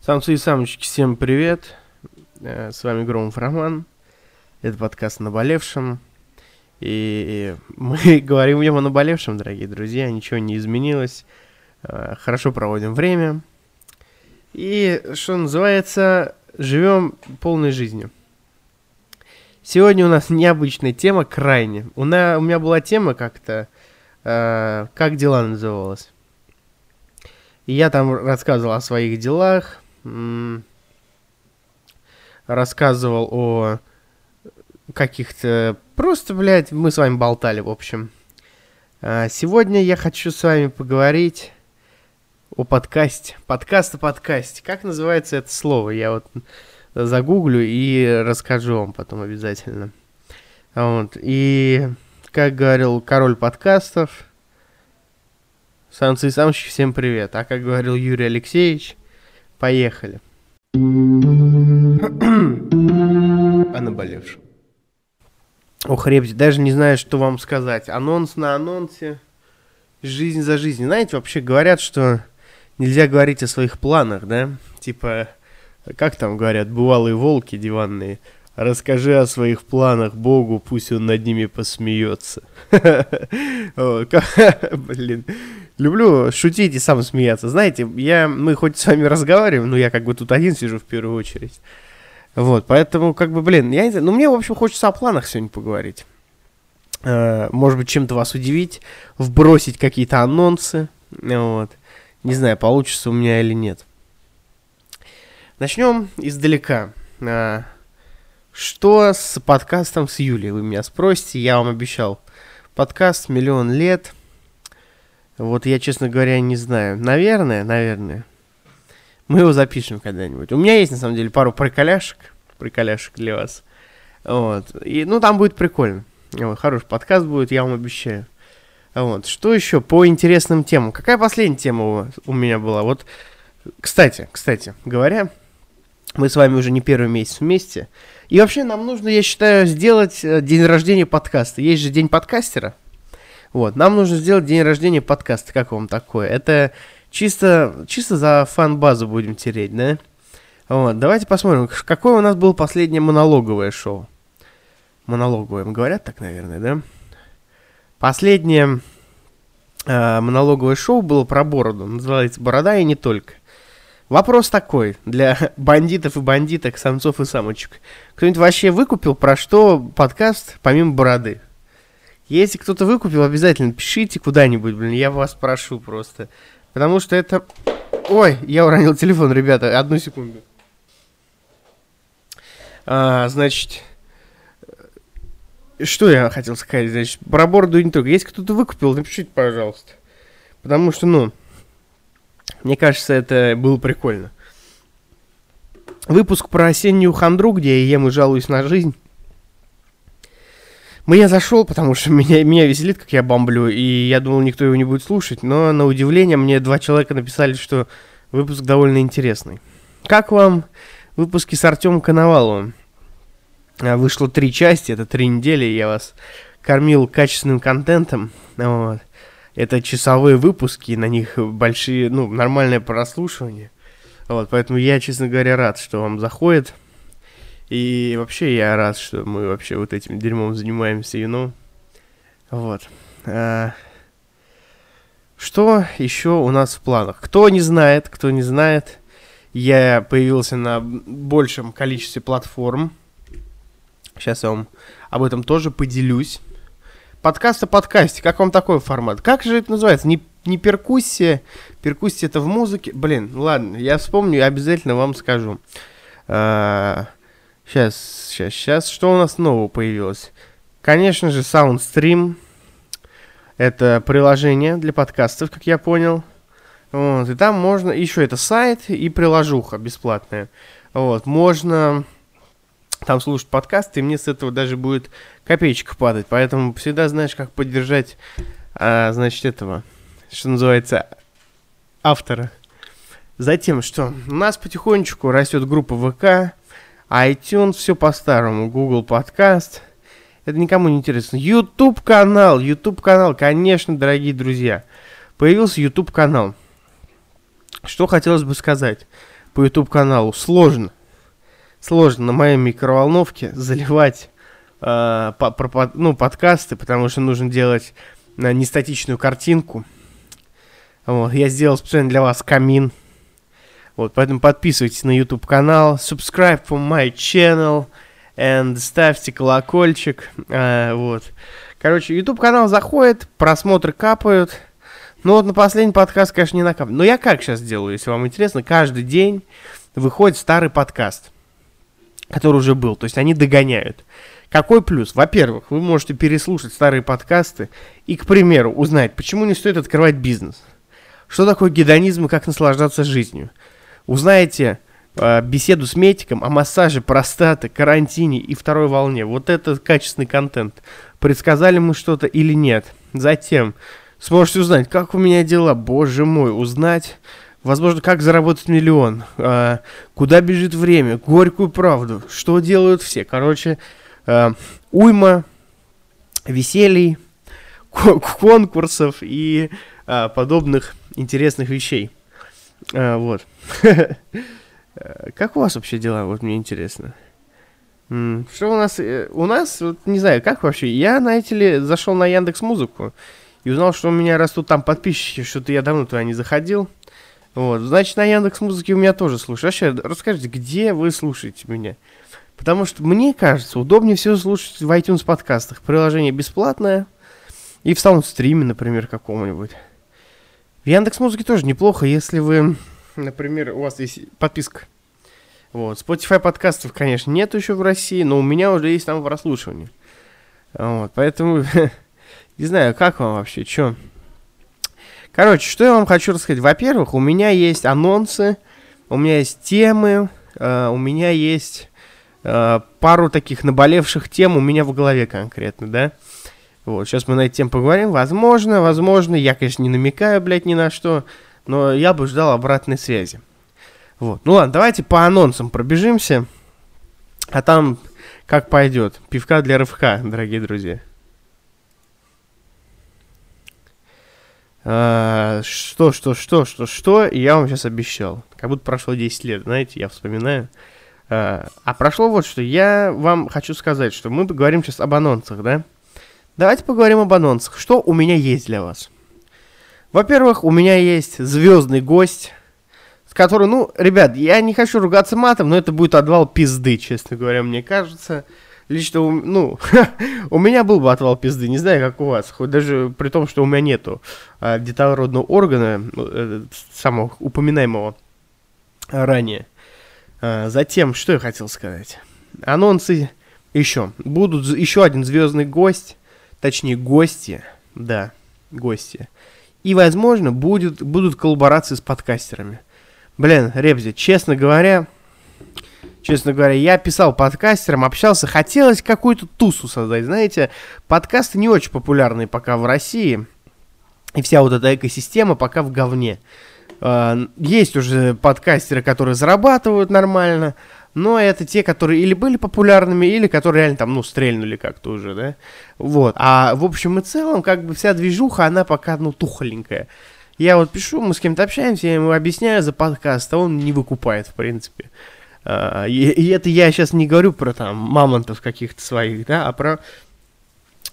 Самцы и самочки, всем привет. Э, С вами Громов Роман. Это подкаст «Наболевшем». И мы говорим о наболевшем, дорогие друзья. Ничего не изменилось. Э, Хорошо проводим время. И, что называется, живем полной жизнью. Сегодня у нас необычная тема, крайне. У, на, у меня была тема как-то, э, как дела называлась. И я там рассказывал о своих делах, рассказывал о каких-то... Просто, блядь, мы с вами болтали, в общем. А, Сегодня я хочу с вами поговорить о подкасте. Подкаст о подкасте. Как называется это слово? Я вот загуглю и расскажу вам потом обязательно. Вот. И, как говорил король подкастов, самцы и самочки, всем привет. А как говорил Юрий Алексеевич, поехали. о наболевшем. Ох, ребята, даже не знаю, что вам сказать. Анонс на анонсе. Жизнь за жизнью. Знаете, вообще говорят, что нельзя говорить о своих планах, да? Типа, как там говорят, бывалые волки диванные. Расскажи о своих планах Богу, пусть он над ними посмеется. Блин. Люблю шутить и сам смеяться. Знаете, я, мы хоть с вами разговариваем, но я как бы тут один сижу в первую очередь. Вот, поэтому, как бы, блин, я не знаю, ну, мне, в общем, хочется о планах сегодня поговорить. Э, Может быть, чем-то вас удивить, вбросить какие-то анонсы, вот. Не знаю, получится у меня или нет. Начнем издалека. Что с подкастом с Юлей, вы меня спросите, я вам обещал. Подкаст «Миллион лет». Вот я, честно говоря, не знаю. Наверное, наверное. Мы его запишем когда-нибудь. У меня есть, на самом деле, пару приколяшек. Приколяшек для вас. Вот. И, ну, там будет прикольно. Вот, хороший подкаст будет, я вам обещаю. Вот. Что еще по интересным темам? Какая последняя тема у, у меня была? Вот, кстати, кстати говоря, мы с вами уже не первый месяц вместе. И вообще нам нужно, я считаю, сделать э, день рождения подкаста. Есть же день подкастера. Вот, нам нужно сделать день рождения подкаста. Как вам такое? Это чисто, чисто за фан-базу будем тереть, да? Вот, давайте посмотрим, какое у нас было последнее монологовое шоу. Монологовое, говорят так, наверное, да? Последнее э, монологовое шоу было про бороду. Называется «Борода и не только». Вопрос такой для бандитов и бандиток, самцов и самочек. Кто-нибудь вообще выкупил про что подкаст помимо бороды? Если кто-то выкупил, обязательно пишите куда-нибудь, блин, я вас прошу просто. Потому что это... Ой, я уронил телефон, ребята, одну секунду. А, значит, э, что я хотел сказать, значит, про бороду не только. Если кто-то выкупил, напишите, пожалуйста. Потому что, ну, мне кажется, это было прикольно. Выпуск про осеннюю хандру, где я ем и жалуюсь на жизнь. Мы я зашел, потому что меня, меня веселит, как я бомблю, и я думал, никто его не будет слушать, но на удивление мне два человека написали, что выпуск довольно интересный. Как вам выпуски с Артемом Коноваловым? А, Вышло три части, это три недели, я вас кормил качественным контентом. Вот. Это часовые выпуски, на них большие, ну, нормальное прослушивание. Вот, поэтому я, честно говоря, рад, что вам заходит. И вообще я рад, что мы вообще вот этим дерьмом занимаемся, you know. Вот. А, Что еще у нас в планах? Кто не знает, кто не знает, я появился на большем количестве платформ. Сейчас я вам об этом тоже поделюсь. Подкаст о подкасте. Как вам такой формат? Как же это называется? Не, не перкуссия. Перкуссия это в музыке. Блин, ладно, я вспомню и обязательно вам скажу. сейчас, сейчас, сейчас. Что у нас нового появилось? Конечно же, SoundStream. Это приложение для подкастов, как я понял. Вот, и там можно... Еще это сайт и приложуха бесплатная. Вот, можно там слушать подкасты, и мне с этого даже будет копеечка падать. Поэтому всегда знаешь, как поддержать, а, значит, этого, что называется, автора. Затем, что у нас потихонечку растет группа ВК, iTunes, все по-старому, Google подкаст. Это никому не интересно. YouTube канал, YouTube канал, конечно, дорогие друзья. Появился YouTube канал. Что хотелось бы сказать. по YouTube каналу. Сложно. Сложно на моей микроволновке заливать э, по, про, ну, подкасты, потому что нужно делать э, нестатичную картинку. Вот, я сделал специально для вас камин. Вот, поэтому подписывайтесь на YouTube канал, subscribe for my channel, and ставьте колокольчик. Э, вот. Короче, YouTube канал заходит, просмотры капают. Ну вот на последний подкаст, конечно, не накапливает. Но я как сейчас делаю, если вам интересно, каждый день выходит старый подкаст, который уже был. То есть они догоняют. Какой плюс? Во-первых, вы можете переслушать старые подкасты и, к примеру, узнать, почему не стоит открывать бизнес. Что такое гедонизм и как наслаждаться жизнью. Узнаете э, беседу с медиком о массаже простаты, карантине и второй волне. Вот это качественный контент. Предсказали мы что-то или нет. Затем сможете узнать, как у меня дела, боже мой, узнать, возможно, как заработать миллион, э, куда бежит время, горькую правду, что делают все. Короче, э, уйма веселий, конкурсов и э, подобных интересных вещей. Э, вот. Как у вас вообще дела, вот мне интересно. Что у нас? Э, у нас, вот, не знаю, как вообще. Я, знаете ли, зашел на Яндекс Музыку и узнал, что у меня растут там подписчики, что-то я давно туда не заходил. Вот, значит, на Яндекс Музыке у меня тоже слушают. Вообще, расскажите, где вы слушаете меня? Потому что мне кажется, удобнее всего слушать в iTunes подкастах. Приложение бесплатное. И в саундстриме, например, каком-нибудь. В Яндекс Музыке тоже неплохо, если вы, например, у вас есть подписка. Вот. Spotify подкастов, конечно, нет еще в России, но у меня уже есть там прослушивание. Вот, поэтому Не знаю, как вам вообще, что? Короче, что я вам хочу рассказать. Во-первых, у меня есть анонсы, у меня есть темы, э, у меня есть э, пару таких наболевших тем у меня в голове конкретно, да? Вот, сейчас мы на эти темы поговорим. Возможно, возможно, я, конечно, не намекаю, блядь, ни на что, но я бы ждал обратной связи. Вот, ну ладно, давайте по анонсам пробежимся, а там как пойдет. Пивка для РФК, дорогие друзья. А, что, что, что, что, что, я вам сейчас обещал. Как будто прошло 10 лет, знаете, я вспоминаю. А, а прошло вот что. Я вам хочу сказать, что мы поговорим сейчас об анонсах, да? Давайте поговорим об анонсах. Что у меня есть для вас? Во-первых, у меня есть звездный гость, с которым, ну, ребят, я не хочу ругаться матом, но это будет отвал пизды, честно говоря, мне кажется лично, ну, у меня был бы отвал пизды, не знаю, как у вас, хоть даже при том, что у меня нету а, детородного органа, э, самого упоминаемого ранее. А, затем, что я хотел сказать? Анонсы еще. Будут еще один звездный гость, точнее, гости, да, гости. И, возможно, будет, будут коллаборации с подкастерами. Блин, Ребзи, честно говоря, Честно говоря, я писал подкастерам, общался, хотелось какую-то тусу создать. Знаете, подкасты не очень популярные пока в России. И вся вот эта экосистема пока в говне. А, есть уже подкастеры, которые зарабатывают нормально, но это те, которые или были популярными, или которые реально там, ну, стрельнули как-то уже, да. Вот. А в общем и целом, как бы вся движуха, она пока, ну, тухленькая. Я вот пишу, мы с кем-то общаемся, я ему объясняю за подкаст, а он не выкупает, в принципе. А, и, и это я сейчас не говорю про там мамонтов каких-то своих, да, а про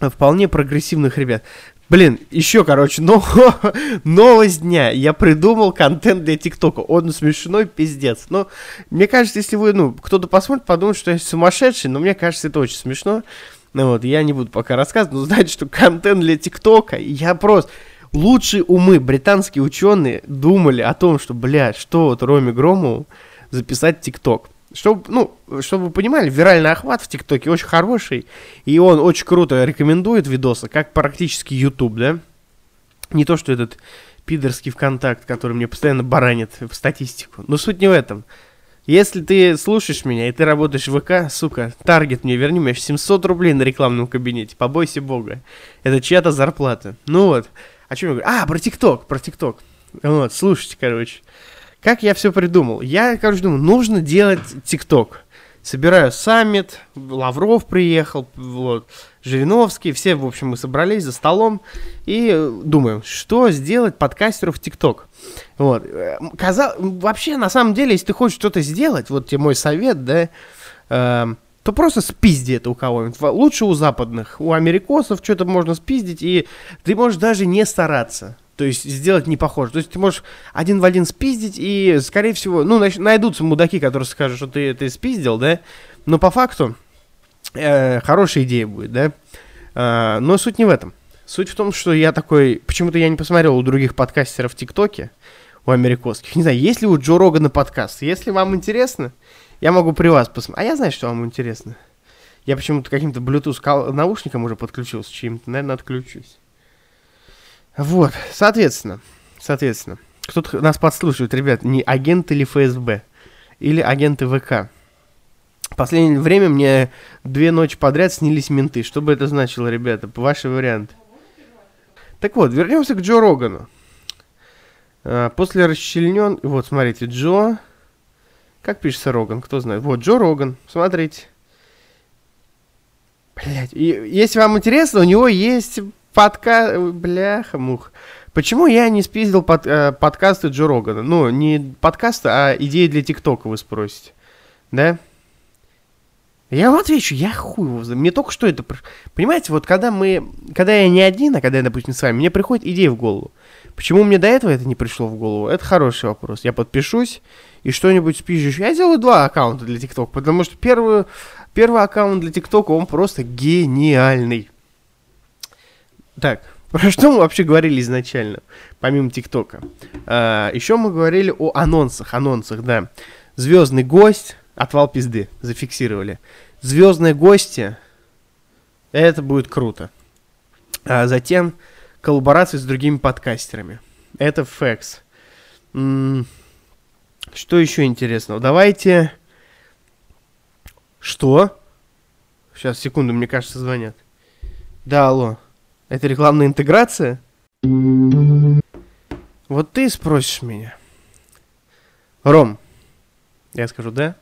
вполне прогрессивных ребят. Блин, еще, короче, но, новость дня. Я придумал контент для ТикТока. Он смешной, пиздец. Но мне кажется, если вы, ну, кто-то посмотрит, подумает, что я сумасшедший, но мне кажется, это очень смешно. Ну вот, я не буду пока рассказывать, но знаете, что контент для ТикТока, я просто... Лучшие умы, британские ученые, думали о том, что, блядь, что вот Роме Громову записать ТикТок. Чтобы, ну, чтобы вы понимали, виральный охват в ТикТоке очень хороший, и он очень круто рекомендует видосы, как практически YouTube, да? Не то, что этот пидорский ВКонтакт, который мне постоянно баранит в статистику. Но суть не в этом. Если ты слушаешь меня и ты работаешь в ВК, сука, таргет мне верни, мне 700 рублей на рекламном кабинете, побойся бога. Это чья-то зарплата. Ну вот. О чем я говорю? А, про ТикТок, про ТикТок. Вот, слушайте, короче. Как я все придумал? Я, короче, думаю, нужно делать ТикТок. собираю саммит, Лавров приехал, вот, Жириновский, все, в общем, мы собрались за столом и думаем, что сделать подкастеру в ТикТок. Вот. Казал... Вообще, на самом деле, если ты хочешь что-то сделать, вот тебе мой совет, да, э, то просто спизди это у кого-нибудь. Лучше у западных. У америкосов что-то можно спиздить, и ты можешь даже не стараться. То есть сделать не похоже. То есть ты можешь один в один спиздить, и, скорее всего, ну, найдутся мудаки, которые скажут, что ты это спиздил, да, но по факту э, хорошая идея будет, да. Э, но суть не в этом. Суть в том, что я такой... Почему-то я не посмотрел у других подкастеров в ТикТоке, у американских. Не знаю, есть ли у Джо Рогана подкаст. Если вам интересно, я могу при вас посмотреть. А я знаю, что вам интересно. Я почему-то каким-то Bluetooth наушником уже подключился, чьим-то, наверное, отключусь. Вот, соответственно, соответственно, кто-то нас подслушивает, ребят, не агент или ФСБ, или агенты ВК. В последнее время мне две ночи подряд снились менты. Что бы это значило, ребята? Ваши варианты. Так вот, вернемся к Джо Рогану. А, после расчленен... Вот, смотрите, Джо... Как пишется Роган? Кто знает? Вот, Джо Роган. Смотрите. Блять, если вам интересно, у него есть Подка... Бляха, мух. Почему я не спиздил под, э, подкасты Джо Рогана? Ну, не подкасты, а идеи для ТикТока, вы спросите. Да? Я вам отвечу, я хуй его Мне только что это... Понимаете, вот когда мы... Когда я не один, а когда я, допустим, с вами, мне приходит идея в голову. Почему мне до этого это не пришло в голову? Это хороший вопрос. Я подпишусь и что-нибудь спизжу. Я сделаю два аккаунта для ТикТока, потому что первый, первый аккаунт для ТикТока, он просто гениальный. Так, про что мы вообще говорили изначально, помимо ТикТока? А, еще мы говорили о анонсах, анонсах, да. Звездный гость, отвал пизды, зафиксировали. Звездные гости, это будет круто. А затем коллаборации с другими подкастерами. Это фэкс. Что еще интересного? Давайте... Что? Сейчас, секунду, мне кажется, звонят. Да, алло. Это рекламная интеграция? Вот ты спросишь меня. Ром, я скажу, да?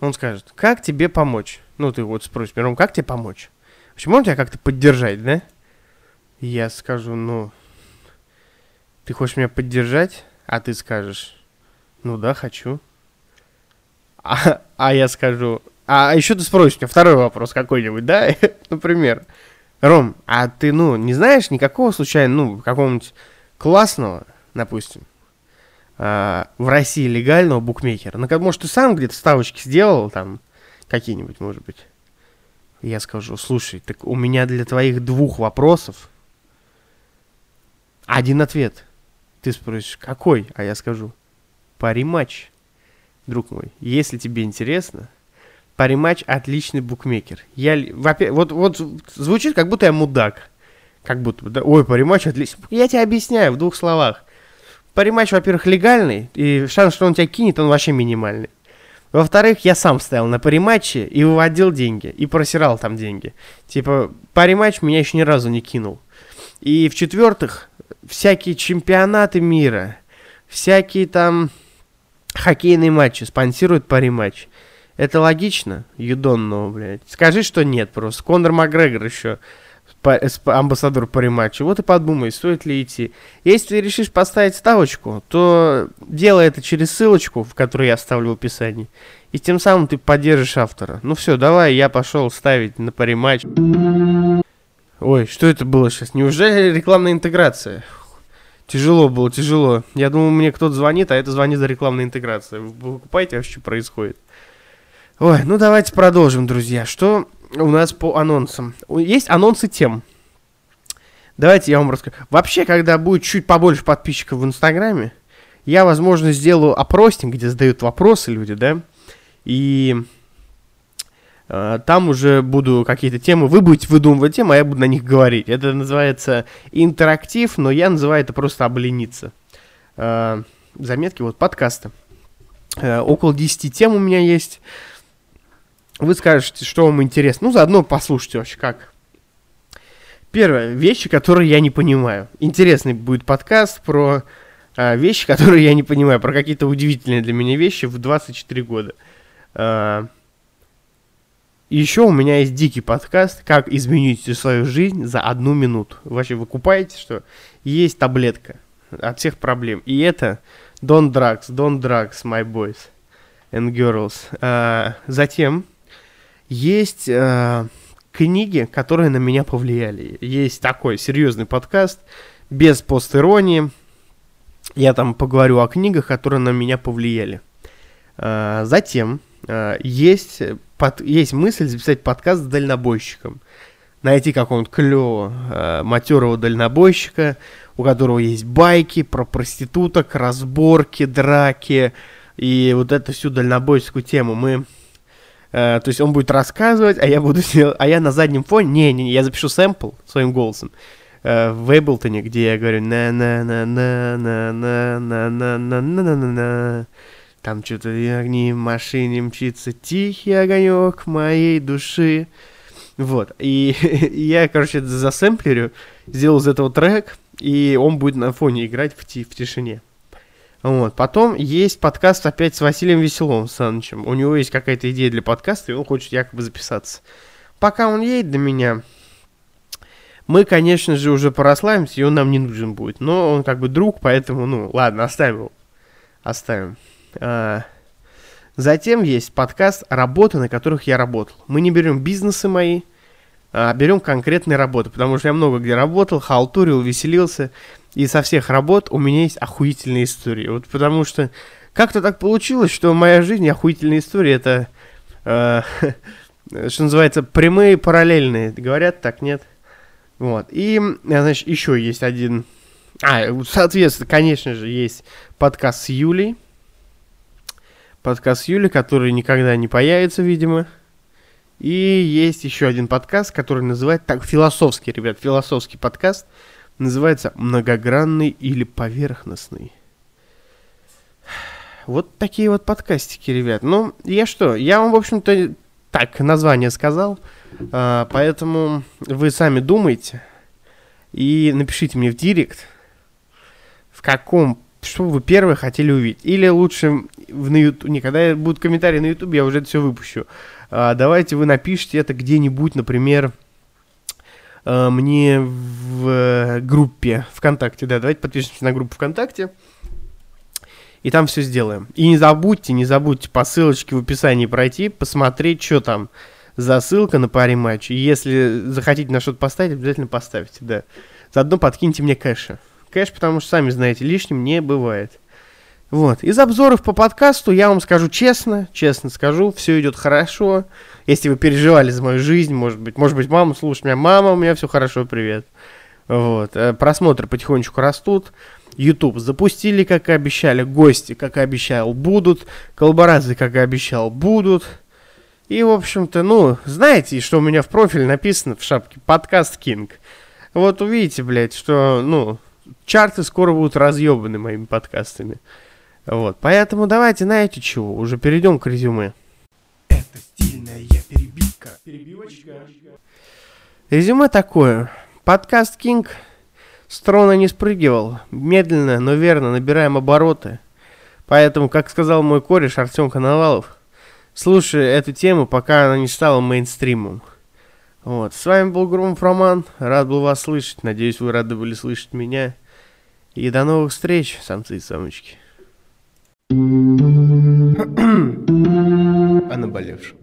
Он скажет, как тебе помочь? Ну, ты вот спросишь меня, Ром, как тебе помочь? Почему он тебя как-то поддержать, да? Я скажу, ну, ты хочешь меня поддержать? А ты скажешь, ну да, хочу. А, а я скажу, а еще ты спросишь меня второй вопрос какой-нибудь, да? Например, Ром, а ты, ну, не знаешь никакого случайно, ну, какого-нибудь классного, допустим, э, в России легального букмекера? Ну, может, ты сам где-то ставочки сделал там, какие-нибудь, может быть? Я скажу, слушай, так у меня для твоих двух вопросов один ответ. Ты спросишь, какой? А я скажу, пари матч, друг мой. Если тебе интересно, Париматч отличный букмекер. Я, вот, вот звучит, как будто я мудак. Как будто, да, ой, париматч отличный. Я тебе объясняю в двух словах. Париматч, во-первых, легальный, и шанс, что он тебя кинет, он вообще минимальный. Во-вторых, я сам стоял на париматче и выводил деньги, и просирал там деньги. Типа, париматч меня еще ни разу не кинул. И в-четвертых, всякие чемпионаты мира, всякие там хоккейные матчи спонсируют париматч. Это логично? Юдонного, блядь. Скажи, что нет просто. Конор Макгрегор еще амбассадор по рематчу. Вот и подумай, стоит ли идти. Если ты решишь поставить ставочку, то делай это через ссылочку, в которую я оставлю в описании. И тем самым ты поддержишь автора. Ну все, давай, я пошел ставить на париматч. Ой, что это было сейчас? Неужели рекламная интеграция? Тяжело было, тяжело. Я думал, мне кто-то звонит, а это звонит за рекламной интеграцией. Вы покупаете вообще, что происходит? Ой, ну давайте продолжим, друзья. Что у нас по анонсам? Есть анонсы тем. Давайте я вам расскажу. Вообще, когда будет чуть побольше подписчиков в Инстаграме, я, возможно, сделаю опросник, где задают вопросы люди, да, и э, там уже буду какие-то темы, вы будете выдумывать темы, а я буду на них говорить. Это называется интерактив, но я называю это просто облениться. Э, заметки, вот, подкасты. Э, около 10 тем у меня есть вы скажете, что вам интересно. Ну, заодно послушайте вообще как. Первое. Вещи, которые я не понимаю. Интересный будет подкаст про а, вещи, которые я не понимаю. Про какие-то удивительные для меня вещи в 24 года. А, еще у меня есть дикий подкаст «Как изменить свою жизнь за одну минуту». Вообще, вы купаете, что есть таблетка от всех проблем. И это Don't Drugs, Don't Drugs, my boys and girls. А, затем есть а, книги, которые на меня повлияли. Есть такой серьезный подкаст, без постиронии. Я там поговорю о книгах, которые на меня повлияли. А, затем а, есть, под, есть мысль записать подкаст с дальнобойщиком. Найти какого-нибудь клевого а, матерого дальнобойщика, у которого есть байки про проституток, разборки, драки и вот эту всю дальнобойскую тему. Мы Uh, то есть он будет рассказывать, а я буду а я на заднем фоне, не, не, я запишу сэмпл своим голосом uh, в Эйблтоне, где я говорю на на на на на на на на на на на на там что-то огни в машине мчится, тихий огонек моей души. Вот, и я, короче, засэмплерю, сделал из этого трек, и он будет на фоне играть в, ти в тишине. Вот. Потом есть подкаст опять с Василием Веселовым Санычем. У него есть какая-то идея для подкаста, и он хочет якобы записаться. Пока он едет до меня, мы, конечно же, уже порослаемся, и он нам не нужен будет. Но он как бы друг, поэтому, ну, ладно, оставим его. Оставим. А, затем есть подкаст «Работы, на которых я работал». Мы не берем бизнесы мои, а берем конкретные работы, потому что я много где работал, халтурил, веселился, и со всех работ у меня есть охуительные истории. Вот потому что как-то так получилось, что моя жизнь охуительные истории это, э, что называется, прямые параллельные. Говорят так, нет? Вот. И, значит, еще есть один... А, соответственно, конечно же, есть подкаст с Юлей. Подкаст с Юлей, который никогда не появится, видимо. И есть еще один подкаст, который называется, так, философский, ребят, философский подкаст, называется «Многогранный или поверхностный». Вот такие вот подкастики, ребят. Ну, я что, я вам, в общем-то, так, название сказал, а, поэтому вы сами думайте и напишите мне в директ, в каком, что вы первое хотели увидеть. Или лучше в, на YouTube, не, будут комментарии на YouTube, я уже это все выпущу давайте вы напишите это где-нибудь, например, а, мне в группе ВКонтакте, да, давайте подпишемся на группу ВКонтакте, и там все сделаем. И не забудьте, не забудьте по ссылочке в описании пройти, посмотреть, что там за ссылка на паре матч. И если захотите на что-то поставить, обязательно поставьте, да. Заодно подкиньте мне кэша. Кэш, потому что, сами знаете, лишним не бывает. Вот. Из обзоров по подкасту я вам скажу честно, честно скажу, все идет хорошо. Если вы переживали за мою жизнь, может быть, может быть, мама слушает меня, мама, у меня все хорошо, привет. Вот. Э, просмотры потихонечку растут. YouTube запустили, как и обещали, гости, как и обещал, будут, коллаборации, как и обещал, будут. И, в общем-то, ну, знаете, что у меня в профиле написано в шапке «Подкаст Кинг». Вот увидите, блядь, что, ну, чарты скоро будут разъебаны моими подкастами. Вот, поэтому давайте, знаете чего, уже перейдем к резюме. Это стильная перебивка. Перебивочка. Резюме такое. Подкаст Кинг с трона не спрыгивал. Медленно, но верно набираем обороты. Поэтому, как сказал мой кореш Артем Коновалов, слушай эту тему, пока она не стала мейнстримом. Вот. С вами был Громов Роман. Рад был вас слышать. Надеюсь, вы рады были слышать меня. И до новых встреч, самцы и самочки. О наболевшем.